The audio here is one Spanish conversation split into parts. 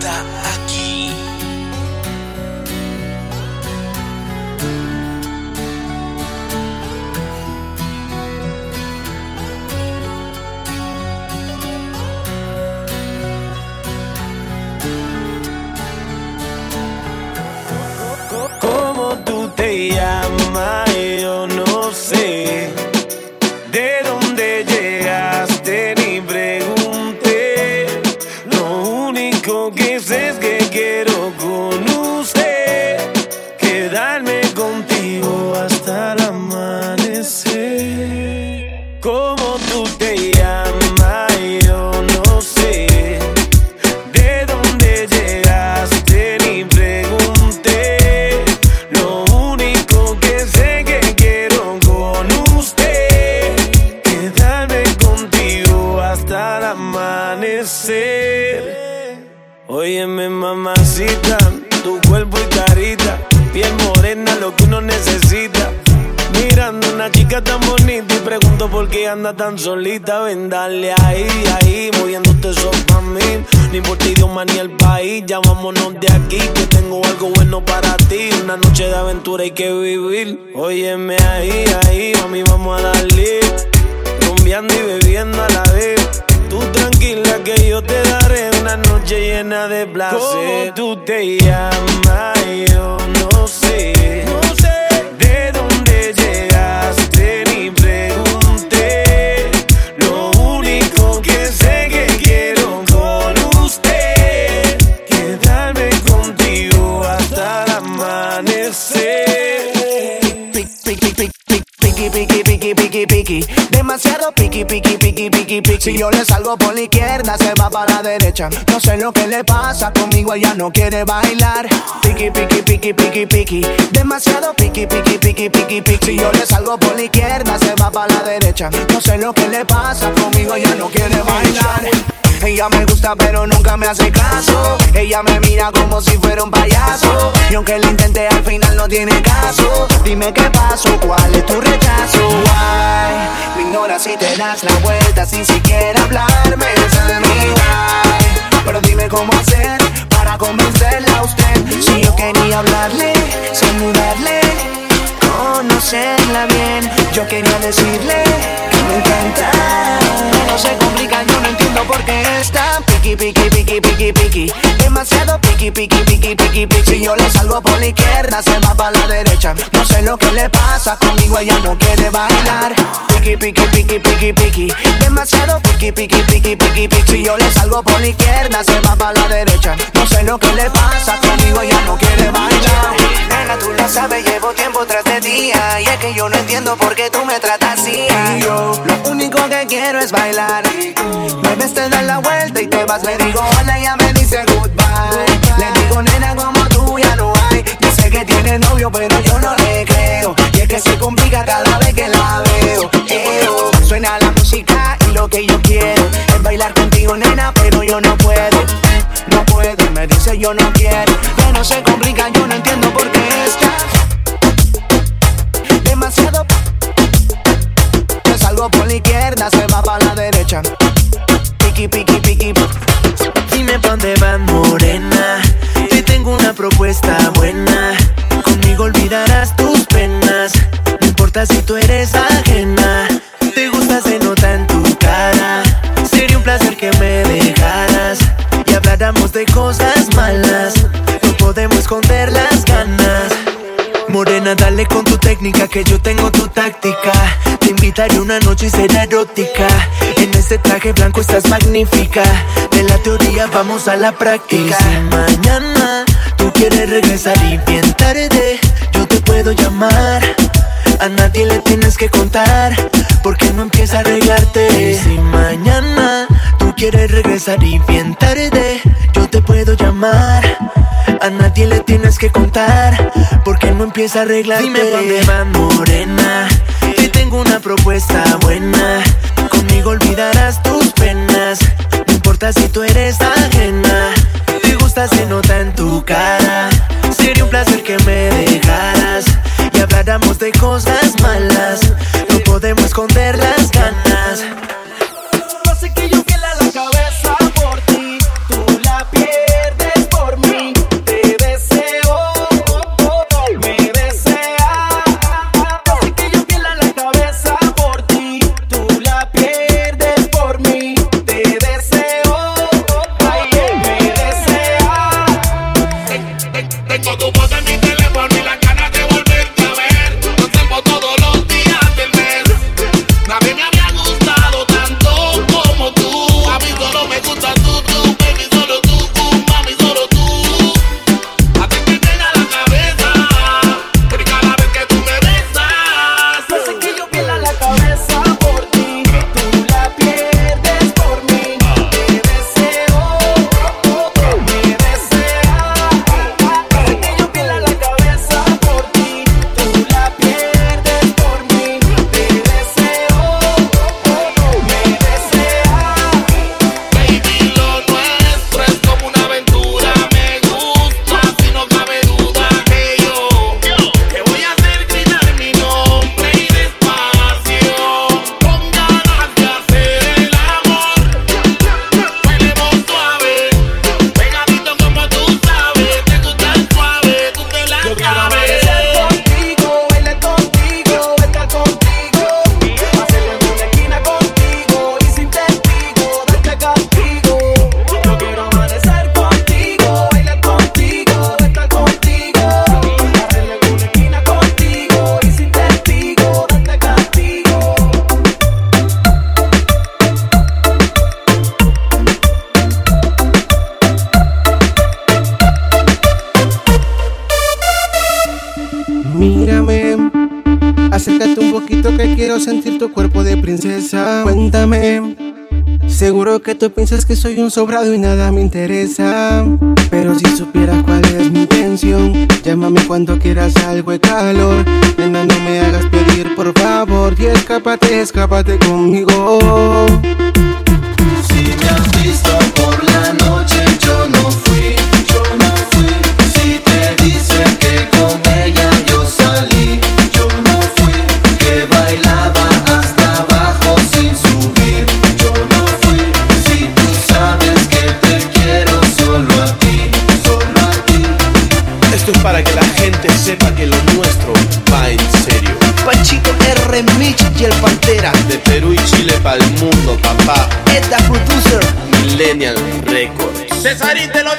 tan solita, ven ahí, ahí, moviéndote eso pa' mí. Ni por ti, Dios, ni el país, ya de aquí, que tengo algo bueno para ti. Una noche de aventura hay que vivir. Óyeme ahí, ahí, mami, vamos a darle. Rumbeando y bebiendo a la vez. Tú tranquila que yo te daré una noche llena de placer. ¿Cómo tú te llamas? Yo piqui, Demasiado piqui, piqui, piqui, piqui, piqui. Si yo le salgo por la izquierda, se va para la derecha. No sé lo que le pasa conmigo, ella no quiere bailar. Piqui, piqui, piqui, piqui, piqui. Demasiado piqui, piqui, piqui, piqui, piqui. Si yo le salgo por la izquierda, se va para la derecha. No sé lo que le pasa conmigo, ella no quiere bailar. Ella me gusta pero nunca me hace caso. Ella me mira como si fuera un payaso. Y aunque lo intenté al final no tiene caso. Dime qué pasó, cuál es tu rechazo Why? Me ignoras si te das la vuelta sin siquiera hablarme. De mi why. Pero dime cómo hacer para convencerla a usted. Si yo quería hablarle, saludarle conocerla bien Yo quería decirle que me encanta No se complica, yo no entiendo por qué está Piqui, piqui, piqui, piqui, piqui Demasiado piqui, piqui, piqui, piqui, piqui Si yo le salgo por la izquierda, se va para la derecha No sé lo que le pasa, conmigo ella no quiere bailar Piqui, piqui, piqui, piqui, piqui Demasiado piqui, piqui, piqui, piqui, piqui Si yo le salgo por la izquierda, se va para la derecha No sé lo que le pasa, conmigo ella no quiere bailar Nena, tú lo sabes, llevo tiempo tras de y es que yo no entiendo por qué tú me tratas así. lo único que quiero es bailar. Me ves, te das la vuelta y te vas. Le digo hola ya me dice goodbye. Le digo nena como tú ya no hay. Sé que tiene novio, pero yo no le creo. Y es que se complica cada vez que la veo. Suena la música y lo que yo quiero es bailar contigo, nena, pero yo no puedo. No puedo, me dice yo no quiero. Que no se complica, yo no entiendo por qué está demasiado. Salgo por la izquierda, se va para la derecha. Piki, piki, erótica. En ese traje blanco estás magnífica. De la teoría vamos a la práctica. Y si mañana tú quieres regresar y bien tarde, yo te puedo llamar. A nadie le tienes que contar, porque no empieza a arreglarte. Y si mañana tú quieres regresar y bien tarde, yo te puedo llamar. A nadie le tienes que contar, porque no empieza a arreglar. Dime dónde va morena, tengo una propuesta buena. Conmigo olvidarás tus penas, no importa si tú eres ajena. Te gusta, se nota en tu cara. Sería un placer que me dejaras y habláramos de cosas malas. No podemos esconder las ganas. Tú piensas que soy un sobrado y nada me interesa. Pero si supieras cuál es mi intención, llámame cuando quieras algo de calor. Nena, no me hagas pedir por favor y escápate, escápate conmigo.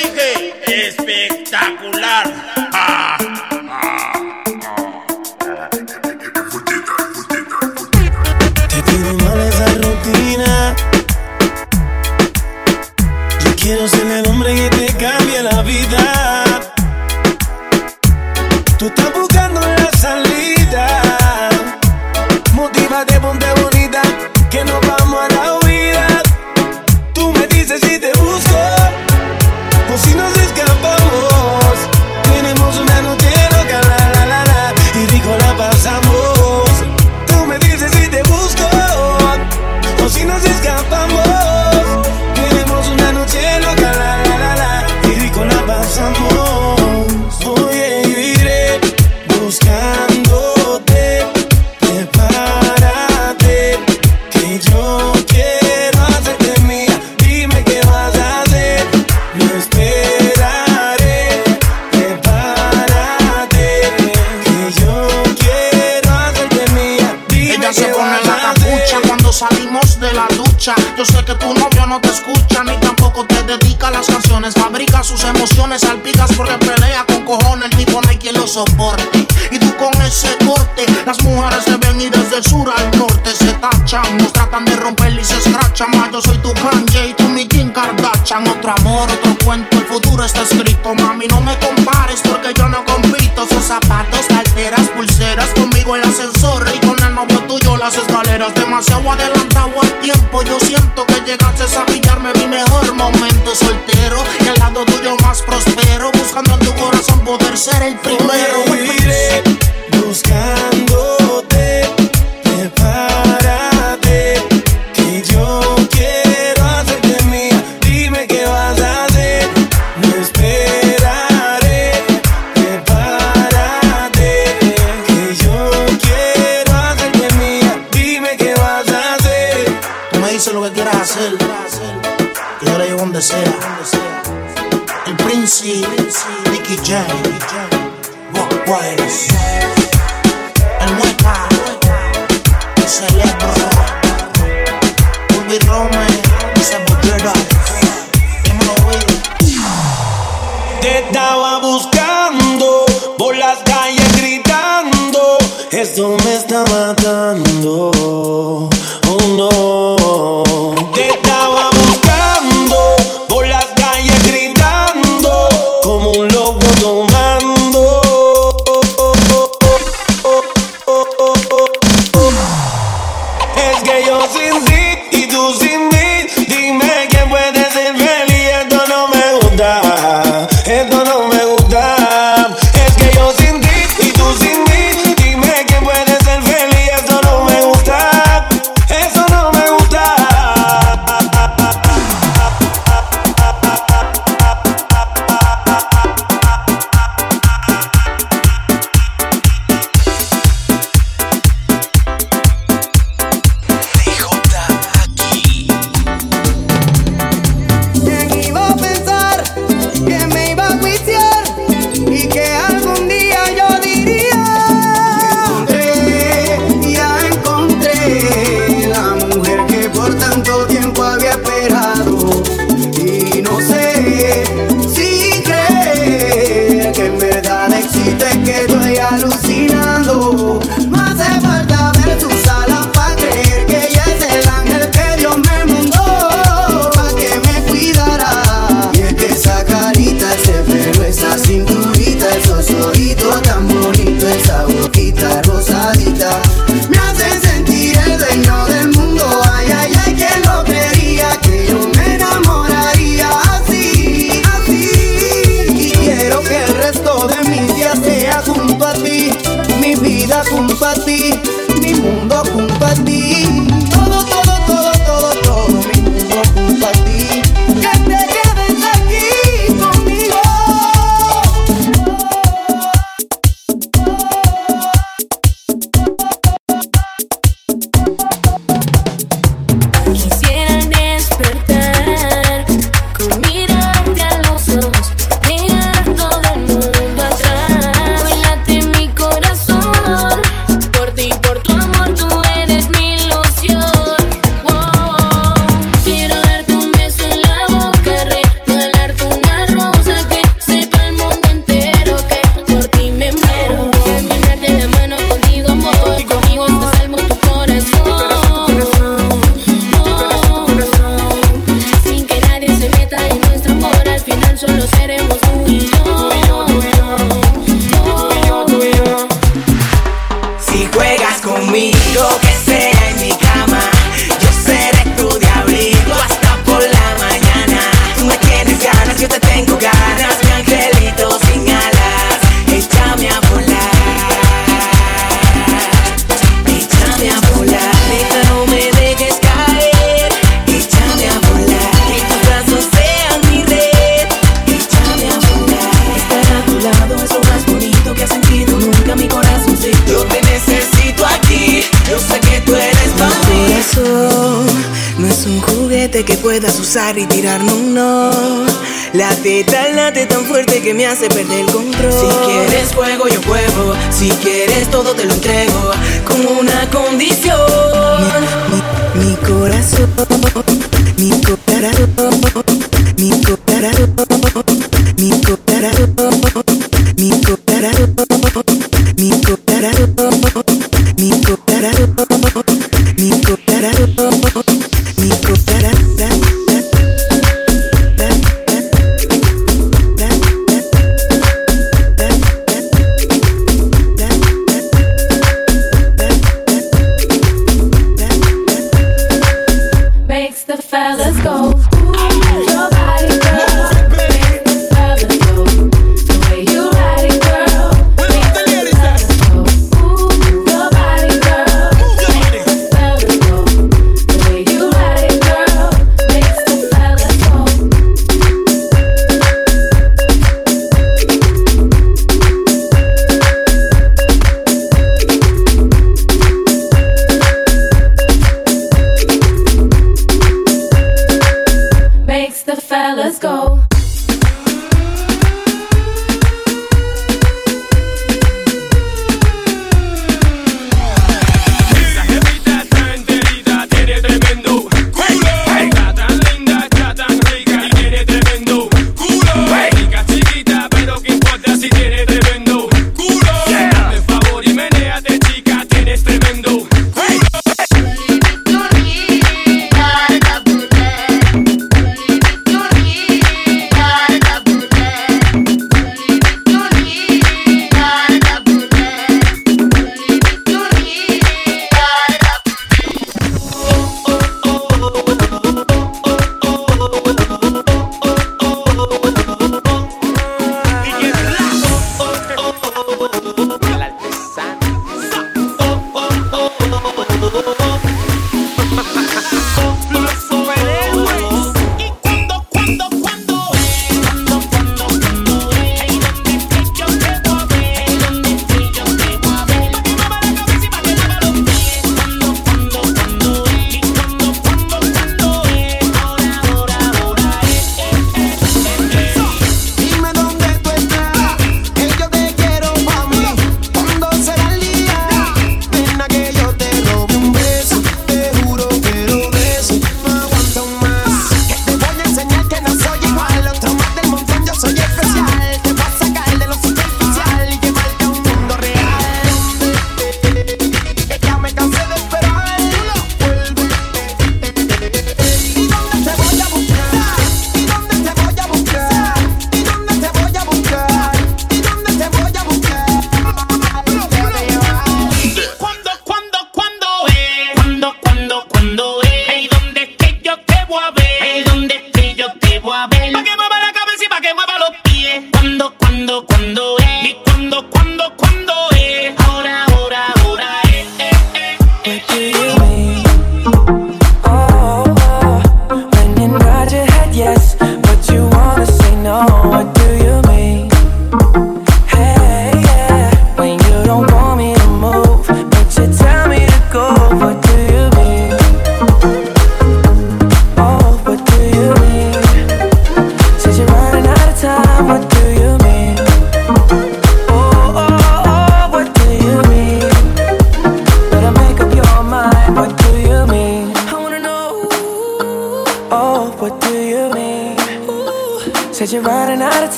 dije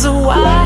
so wide.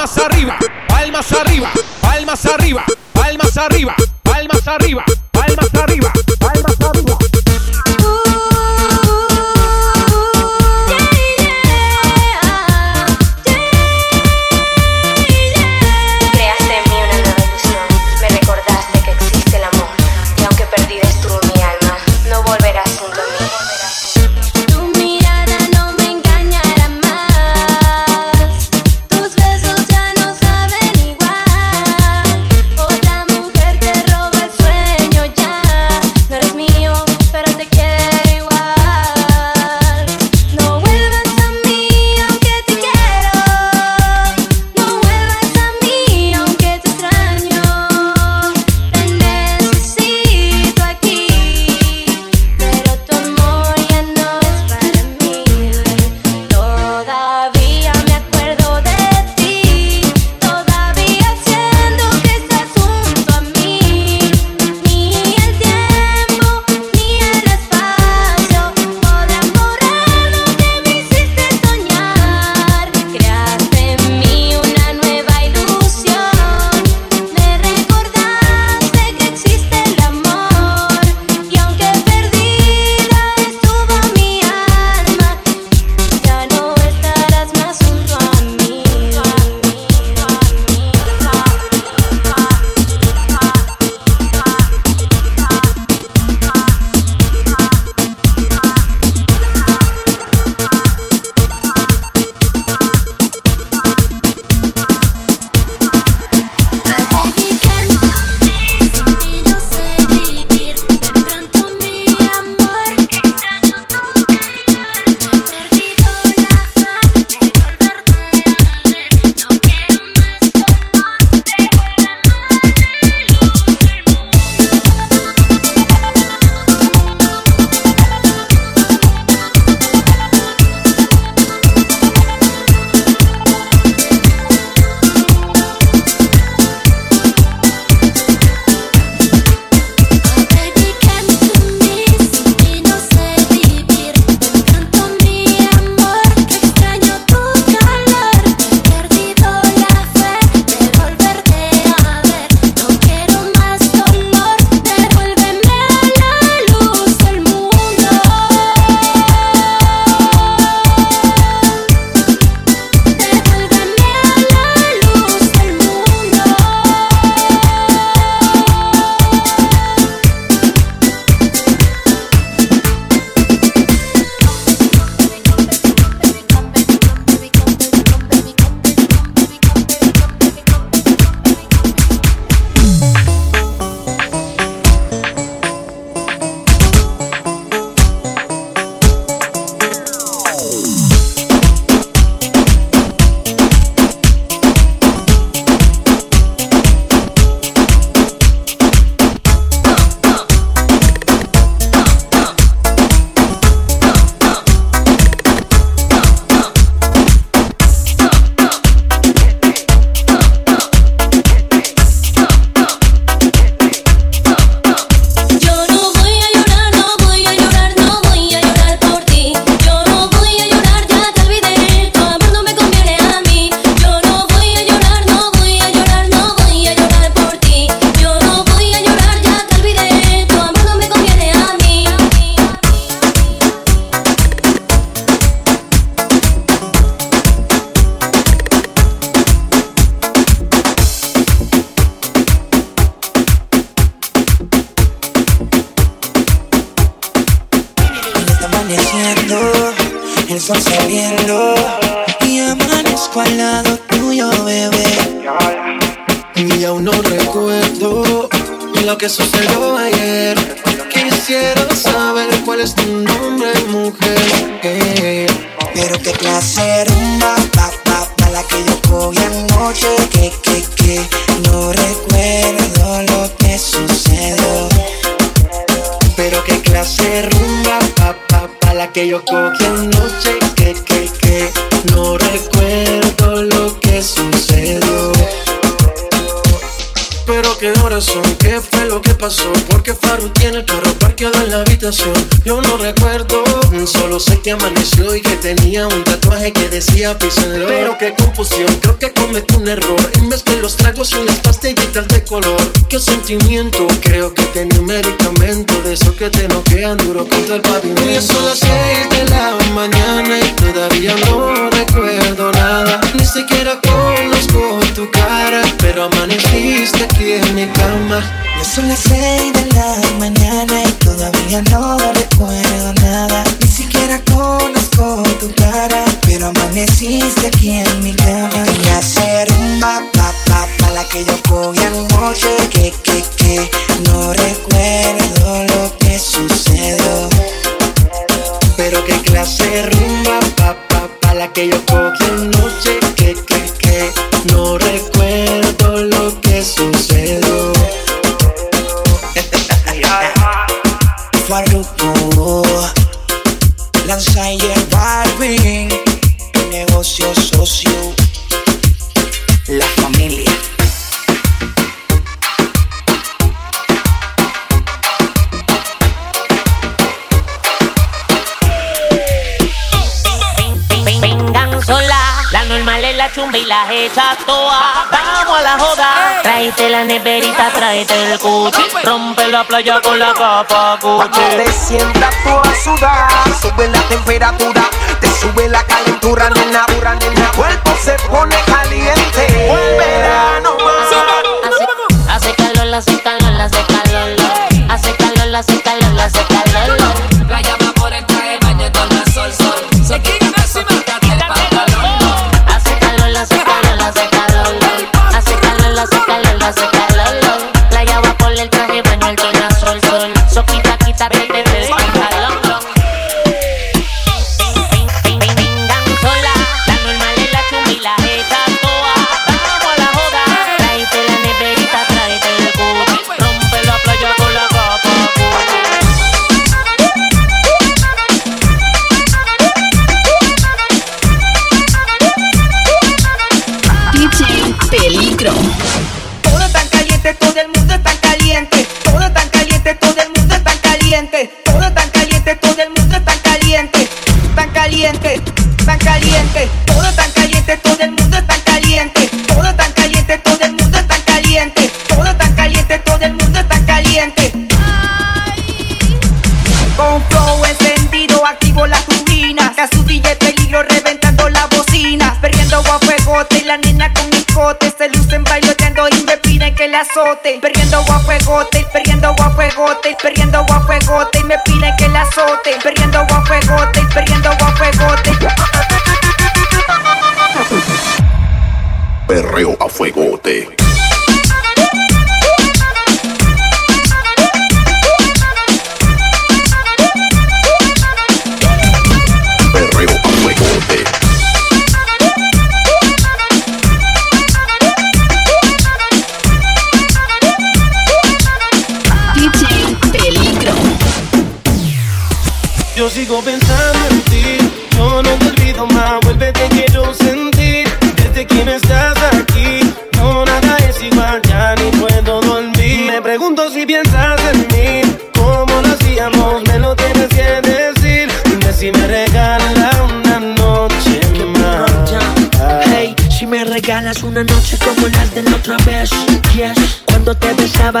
palmas arriba, palmas arriba, palmas arriba, palmas arriba, palmas arriba, palmas arriba. Palmas arriba. que amaneció y que tenía un tatuaje que decía písenlo. Pero qué confusión, creo que cometí un error. En vez de los tragos y unas pastillitas de color. Qué sentimiento, creo que tenía un medicamento de esos que te noquean duro contra el pavimento. playa con la capa Cuando te sientas tú a sudar azote, perdiendo agua fuegote, perdiendo agua fuegote, perdiendo agua fuegote, y me piden que la azote, perdiendo agua fuegote, perdiendo agua fuegote.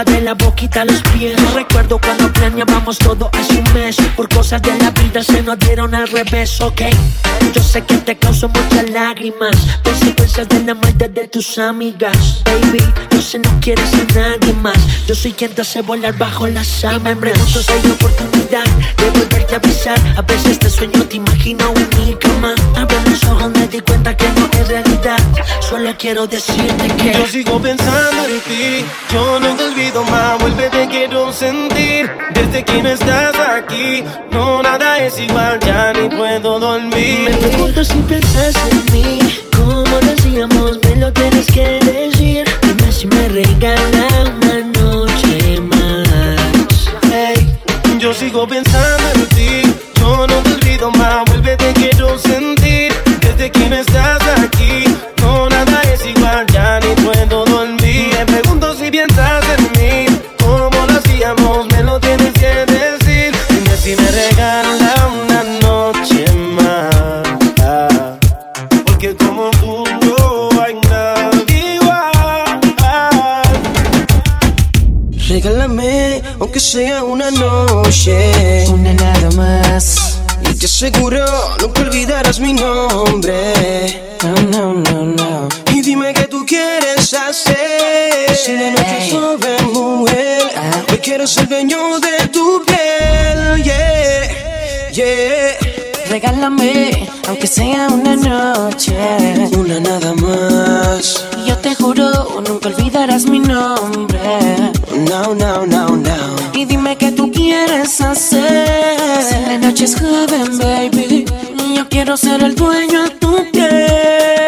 De la boquita a los pies. Recuerdo cuando planeábamos todo hace un mes. Por cosas de la vida se nos dieron al revés, ok. Yo sé que te causó muchas lágrimas. Consecuencias de la maldad de tus amigas. Baby, yo sé no quieres a nadie más. Yo soy quien te hace volar bajo las sábanas. Me pregunto si hay oportunidad de volverte a besar. A veces te sueño, te imagino única más. Abre los ojos, me di cuenta que no es realidad. Solo quiero decirte que. Yo sigo pensando en ti, yo no te olvido más, vuelve te quiero sentir. Desde que no estás aquí, no nada es igual, ya ni puedo dormir. Me pregunto si piensas en mí, como decíamos, me lo tienes que decir. Dime si me regala una noche más. Hey, yo sigo pensando en ti, yo no te olvido más, vuelve te quiero sentir. Desde que no estás aquí, Aunque sea una noche, una nada más. Y te aseguro, nunca olvidarás mi nombre. No, no, no, no. Y dime qué tú quieres hacer. Si de noche es joven, mujer, hoy quiero ser dueño de tu piel. Yeah, yeah. Regálame, aunque sea una noche. Una nada más. Yo te juro, nunca olvidarás mi nombre. No, no, no, no. Y dime qué tú quieres hacer. Si la noche es joven, baby. Y yo quiero ser el dueño de tu piel.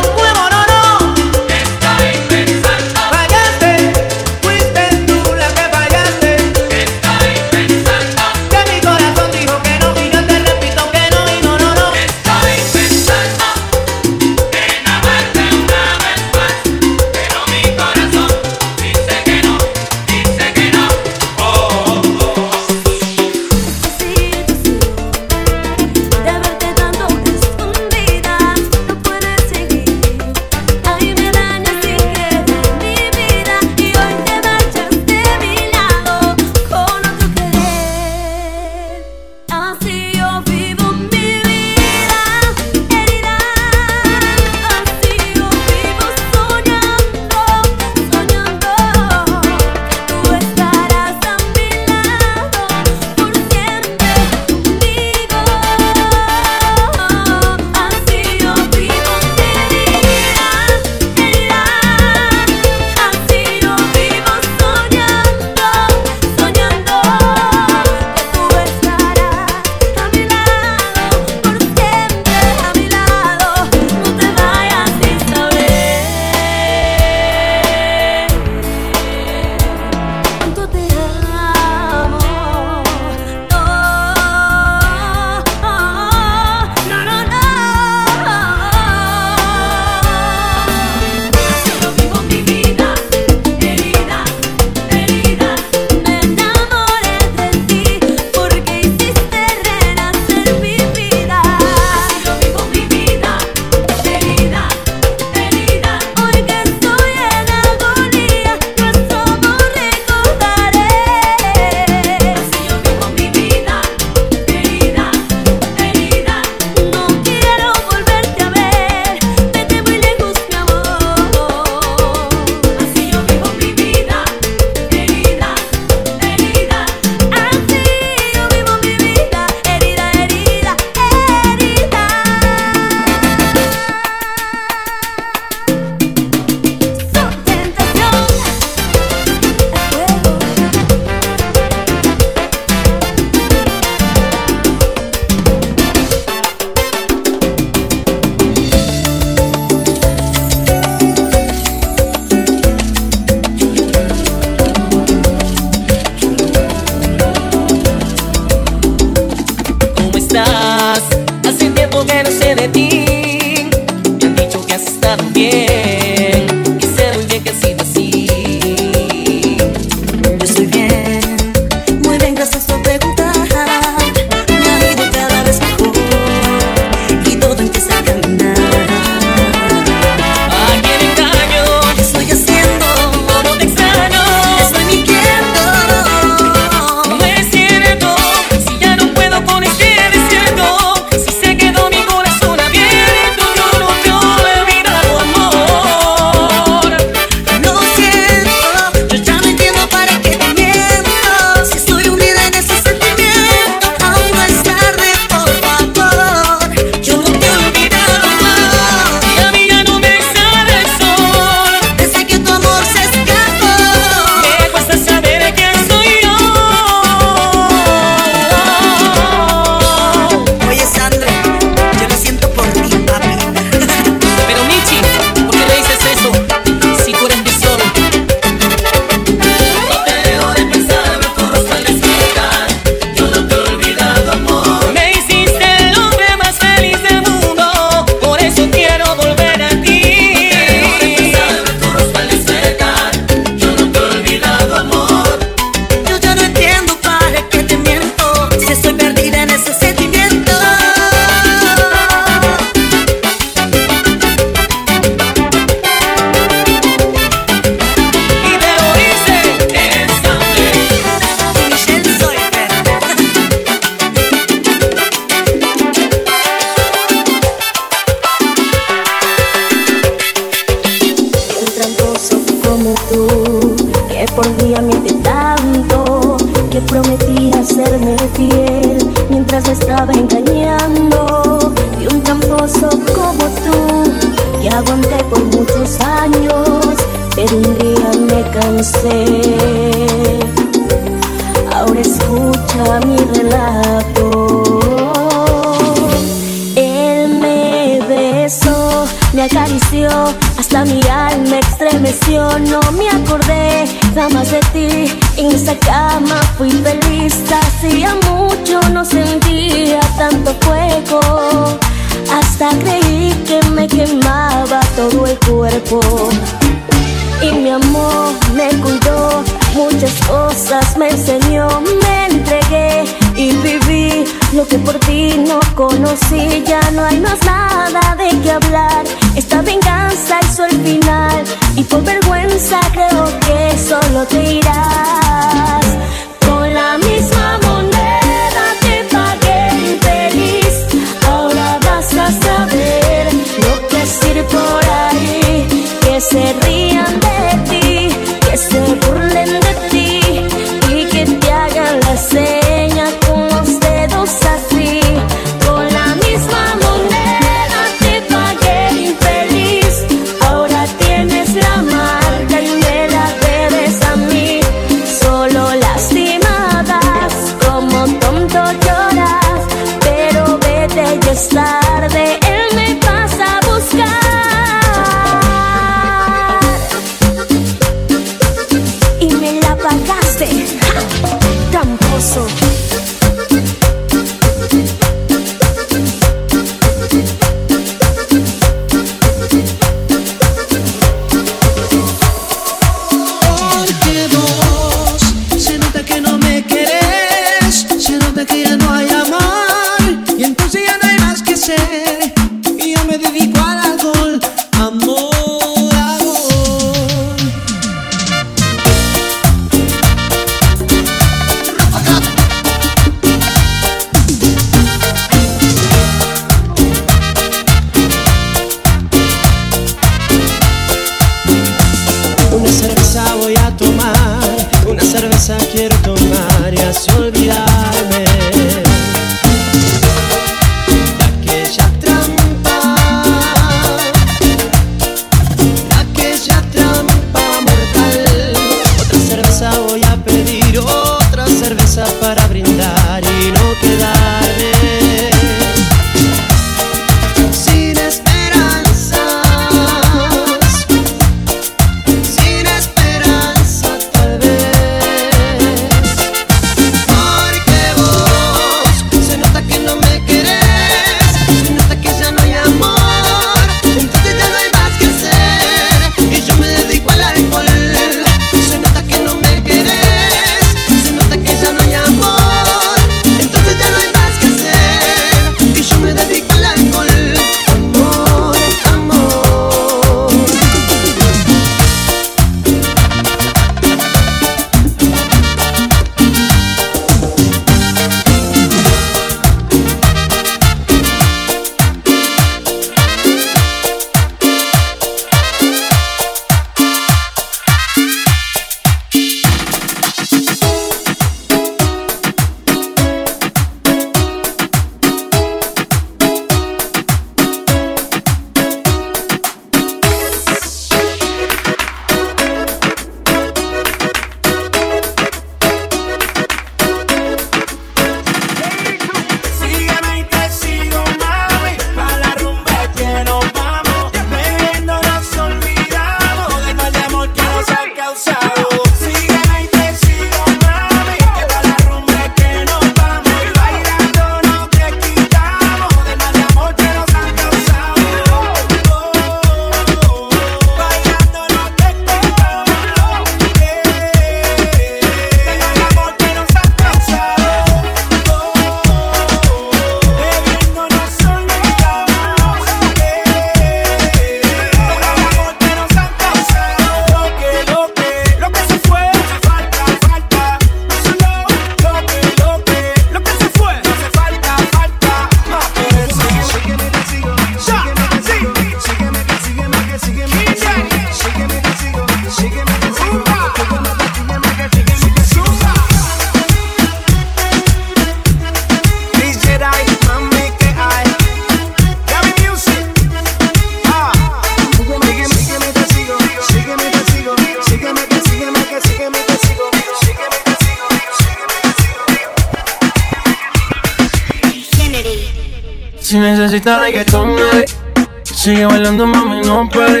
Sigue bailando, mami, no pare.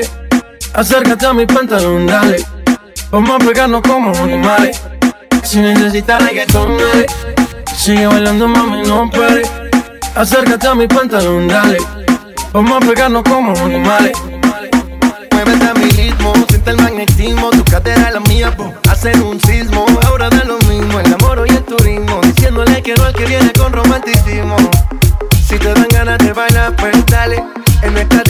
Acércate a mi pantalón, dale. Vamos a pegarnos como animales. Si necesitas reggaetón, dale. Sigue bailando, mami, no pare. Acércate a mi pantalón, dale. Vamos a pegarnos como animales. Muévete a mi ritmo, siente el magnetismo. Tu cadera es la mía, po, hacen un sismo. Ahora da lo mismo, el amor y el turismo. Diciéndole que no al que viene con romanticismo. Si te dan ganas de bailar, pues dale. En todos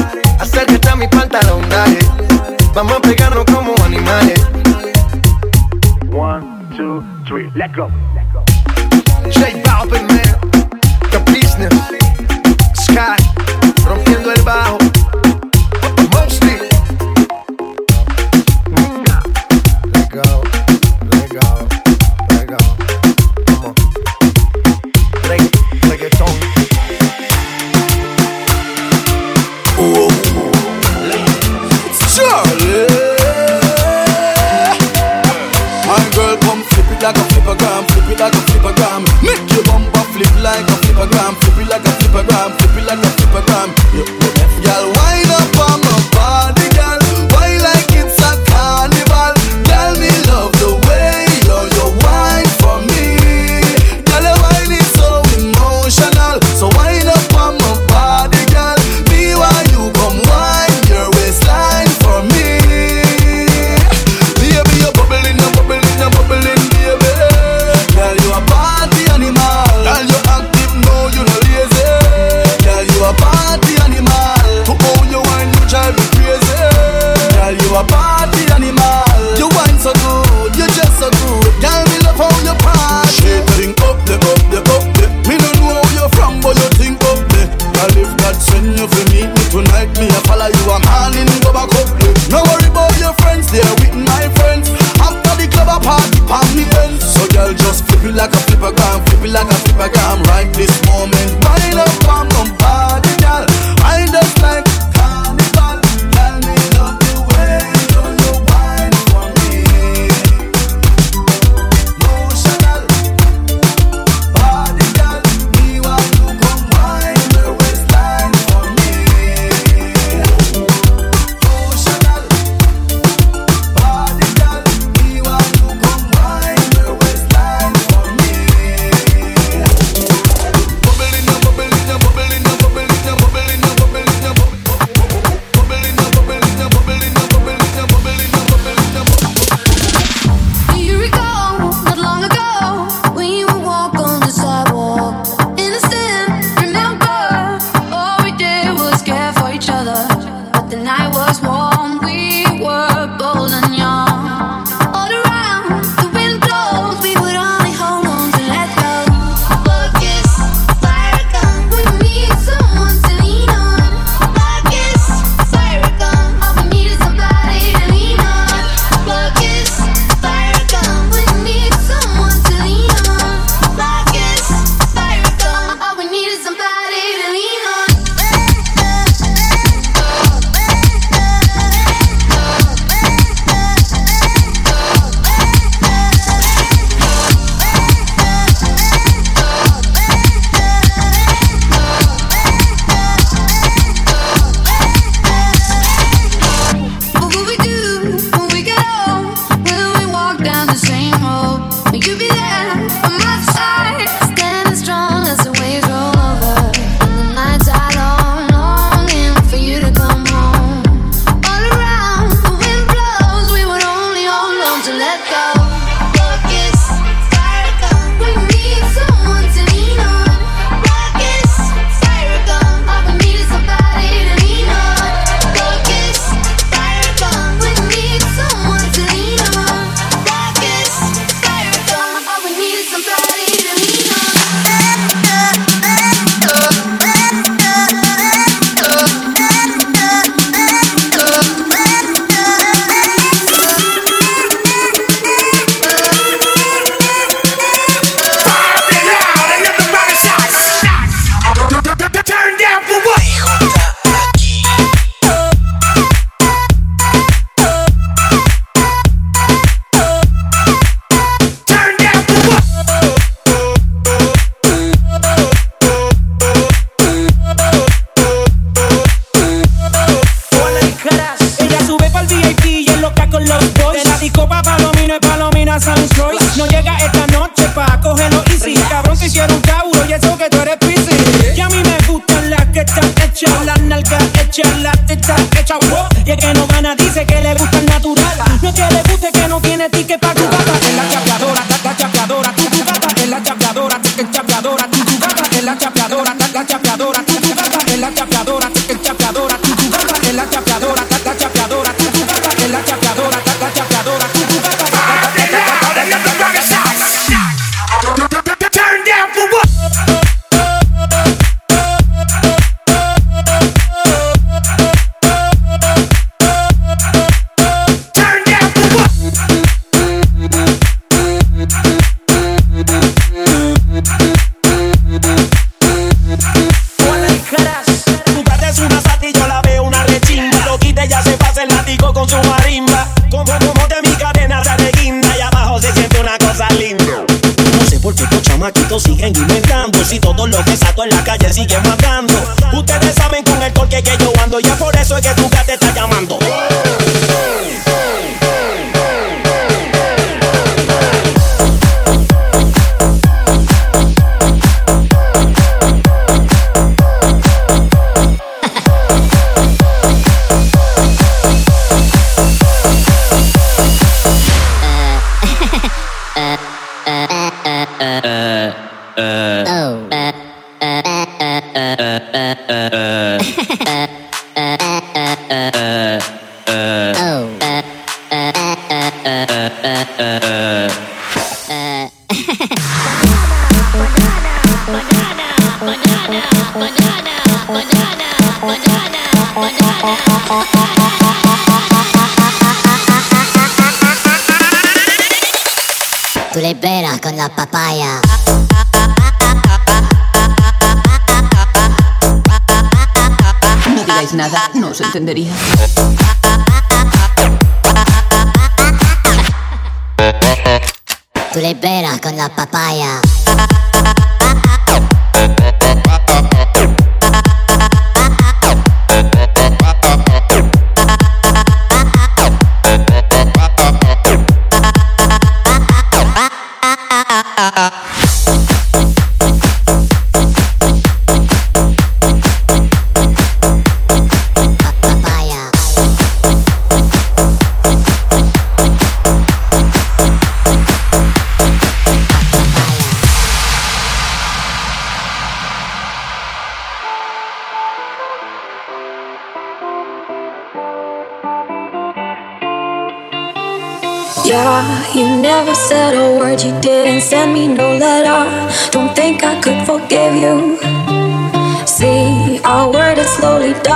Acércate a mi pantalón, dale. Vamos a pegarnos como animales. One, two, three, let go. J Balvin, man. The business. Sky. Rompiendo el bajo. It like a flippergram. Make your bumper flip like a flippergram, flip it like a flippergram, flip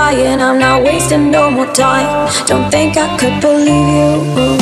lying, I'm not wasting no more time. Don't think I could believe you.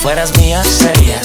Fueras mía, sería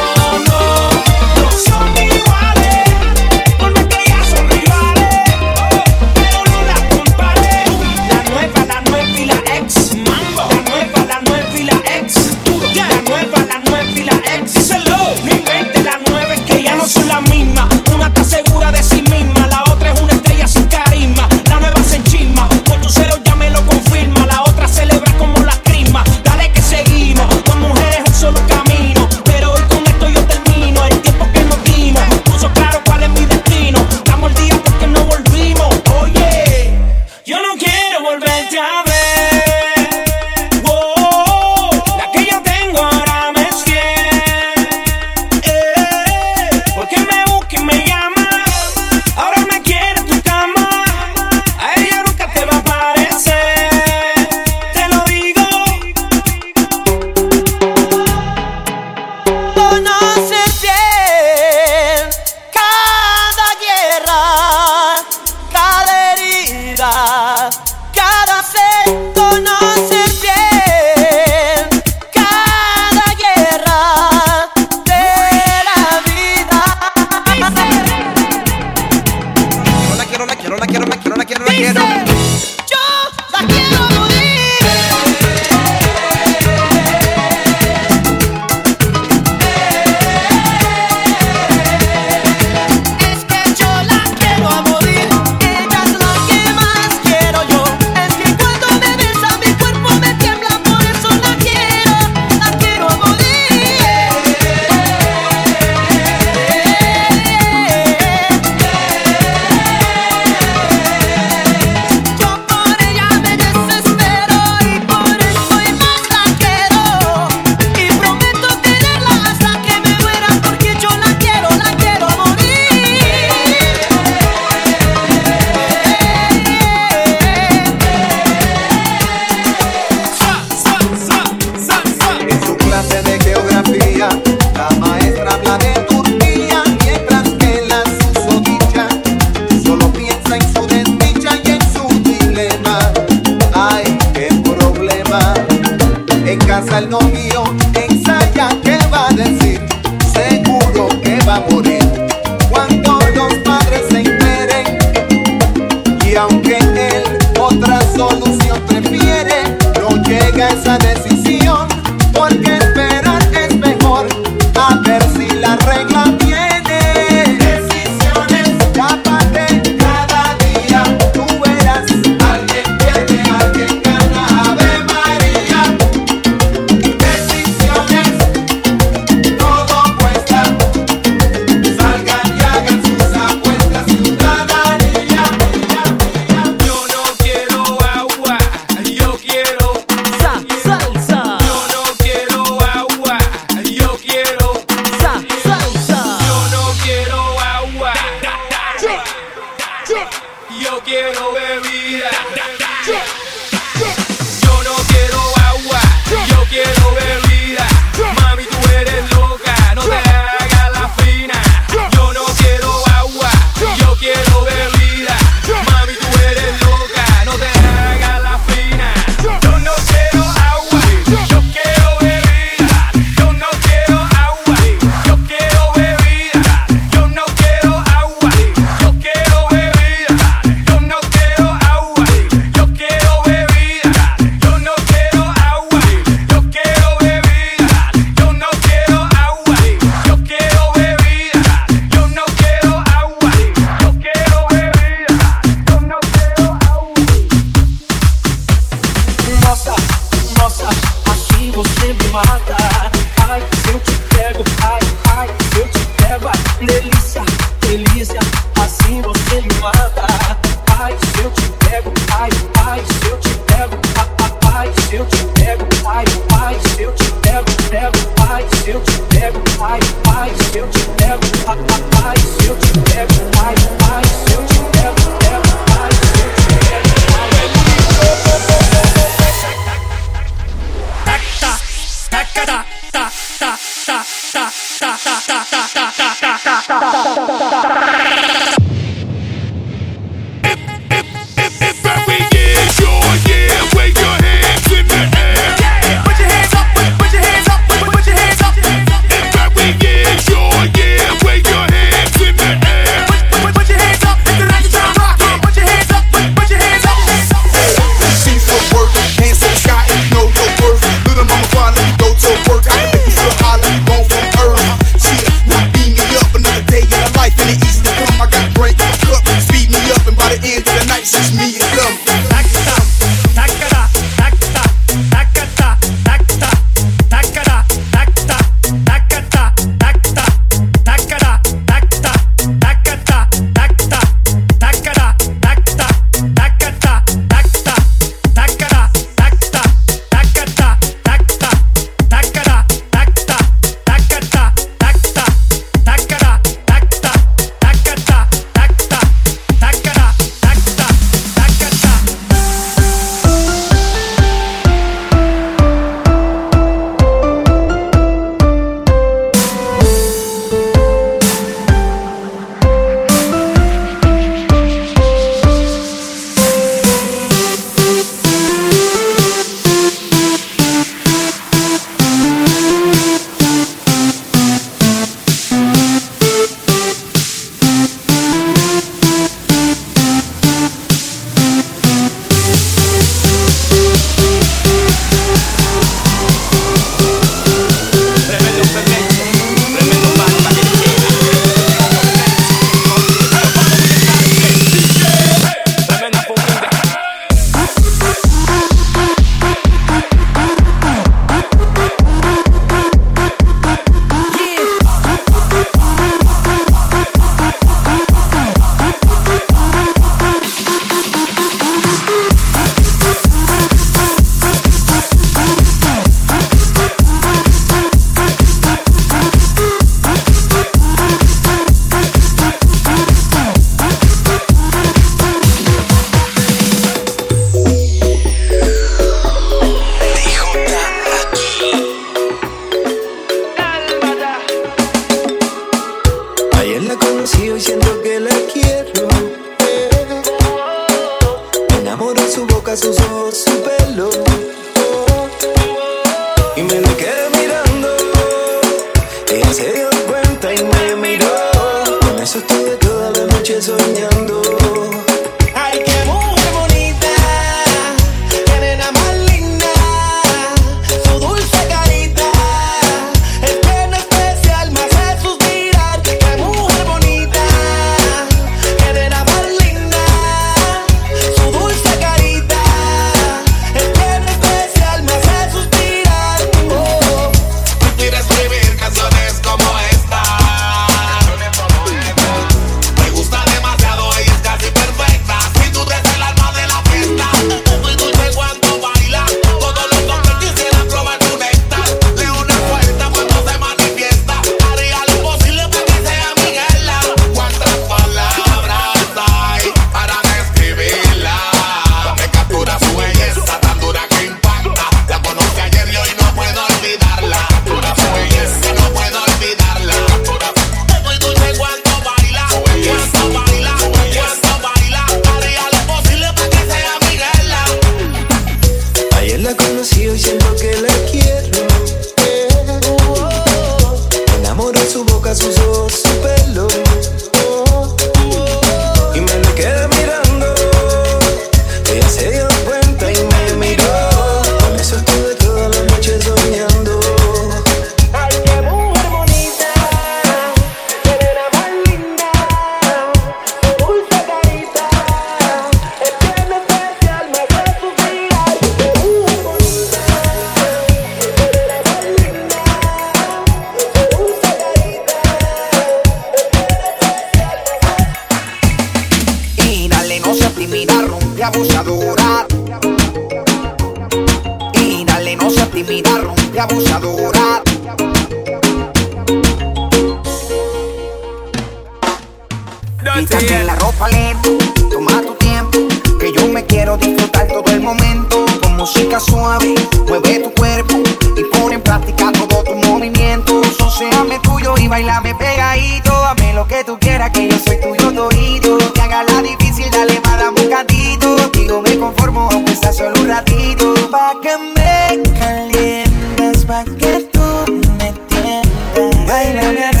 Quítate la ropa lento, toma tu tiempo, que yo me quiero disfrutar todo el momento. Con música suave, mueve tu cuerpo y pon en práctica todo tu movimiento. Socéame tuyo y bailame pegadito. Dame lo que tú quieras, que yo soy tuyo todito. Que haga la difícil, dale más, dame un cantito. Digo, me conformo, aunque sea solo un ratito. Pa' que me calientes, pa' que tú me entiendas. Bailame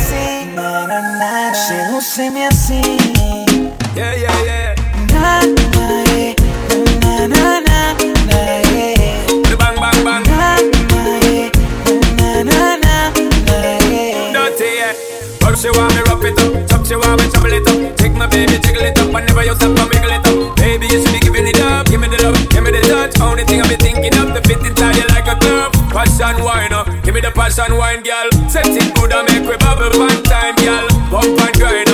así, na, na, na, na. Sedúceme así. Yeah, yeah, yeah. Na, na, eh, na, na, na, na, eh. Bang, bang, bang. Na, na, eh, na, na, na, na, eh. Dirty, yeah. First you want me rough it up, top you want me trouble it up. Take my baby, jiggle it up, whenever you stop, I wiggle it up. Baby, you should be giving it up, give me the love, give me the touch. Only thing I me the passion wine, girl. Set it good and make we bubble one time, girl. Pump and grind,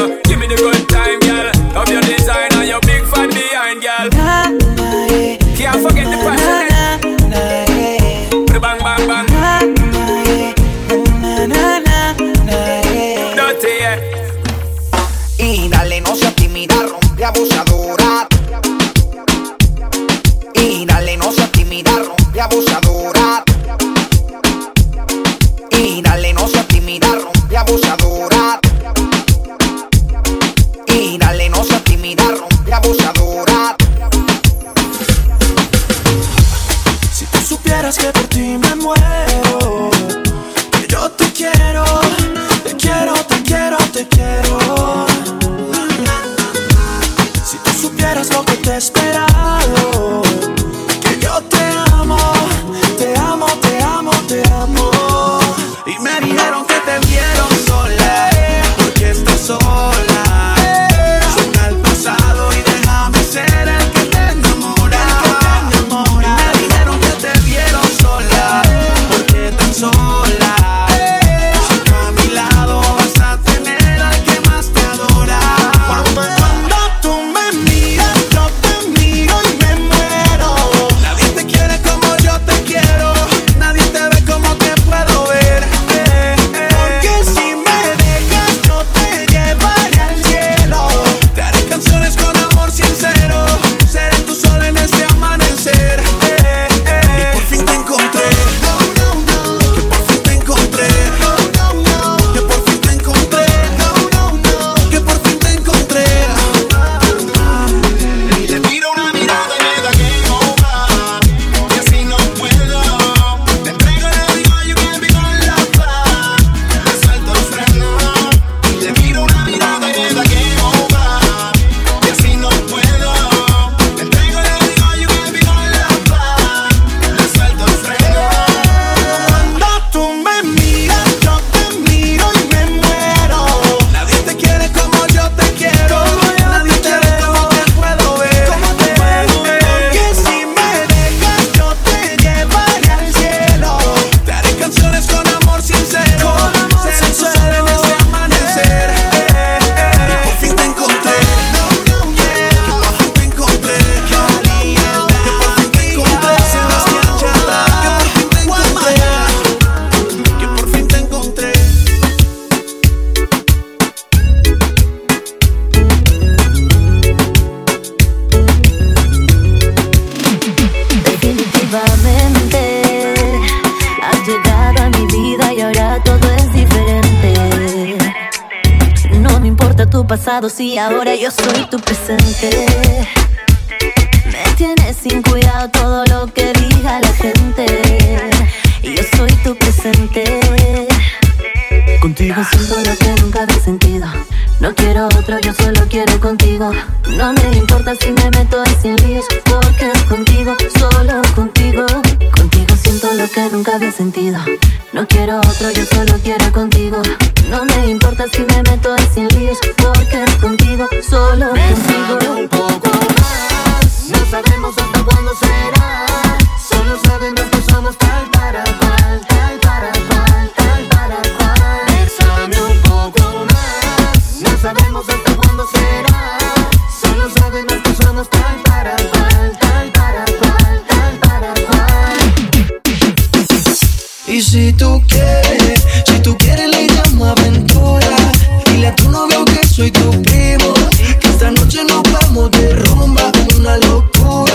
si ahora yo soy tu presente. Me tienes sin cuidado todo lo que diga la gente. Y yo soy tu presente. Contigo siento lo que nunca había sentido. No quiero otro, yo solo quiero contigo. No me importa si me meto en sin líos, porque es contigo, solo contigo. Contigo siento lo que nunca había sentido. No quiero otro, yo solo quiero contigo. No me importa si me meto en sin líos, porque es contigo, solo contigo. un poco más. No sabemos hasta cuándo será. Solo sabemos que somos tal para cual, tal para cual, tal para cual. Bésame un poco más. No sabemos hasta cuándo será. Solo sabemos que somos tal si tú quieres. Si tú quieres, le llamo aventura. Dile a tu novio que soy tu primo. Que esta noche nos vamos de rumba. Una locura.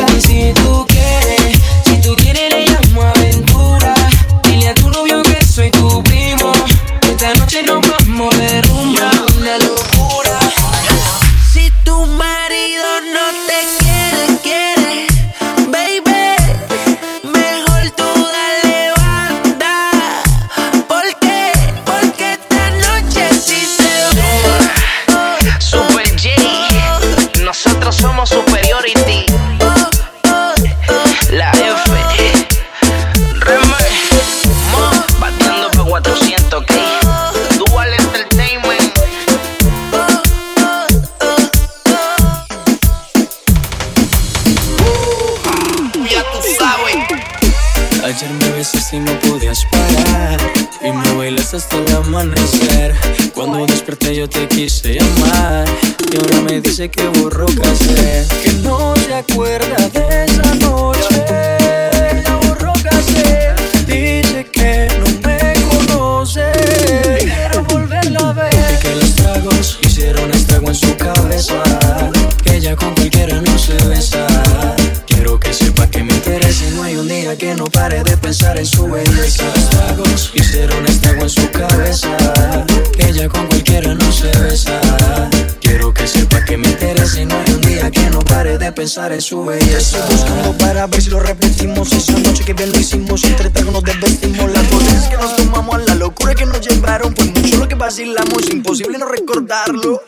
Cuando desperté yo te quise llamar y ahora me dice que borró casé, que no se acuerda de esa noche. La borró dice que no me conoce. Quiero volverla a ver. Y que los tragos hicieron estrago en su cabeza, que ella con cualquiera no se besa. Quiero que sepa que me interesa y no hay un día que no pare de pensar en su belleza. pensar su. Estoy buscando para ver si lo repetimos. Esa noche que bien lo hicimos, entre tragos nos desvestimos. Las botellas que nos tomamos, la locura que nos llevaron. Pues mucho lo que vacilamos, imposible no recordarlo.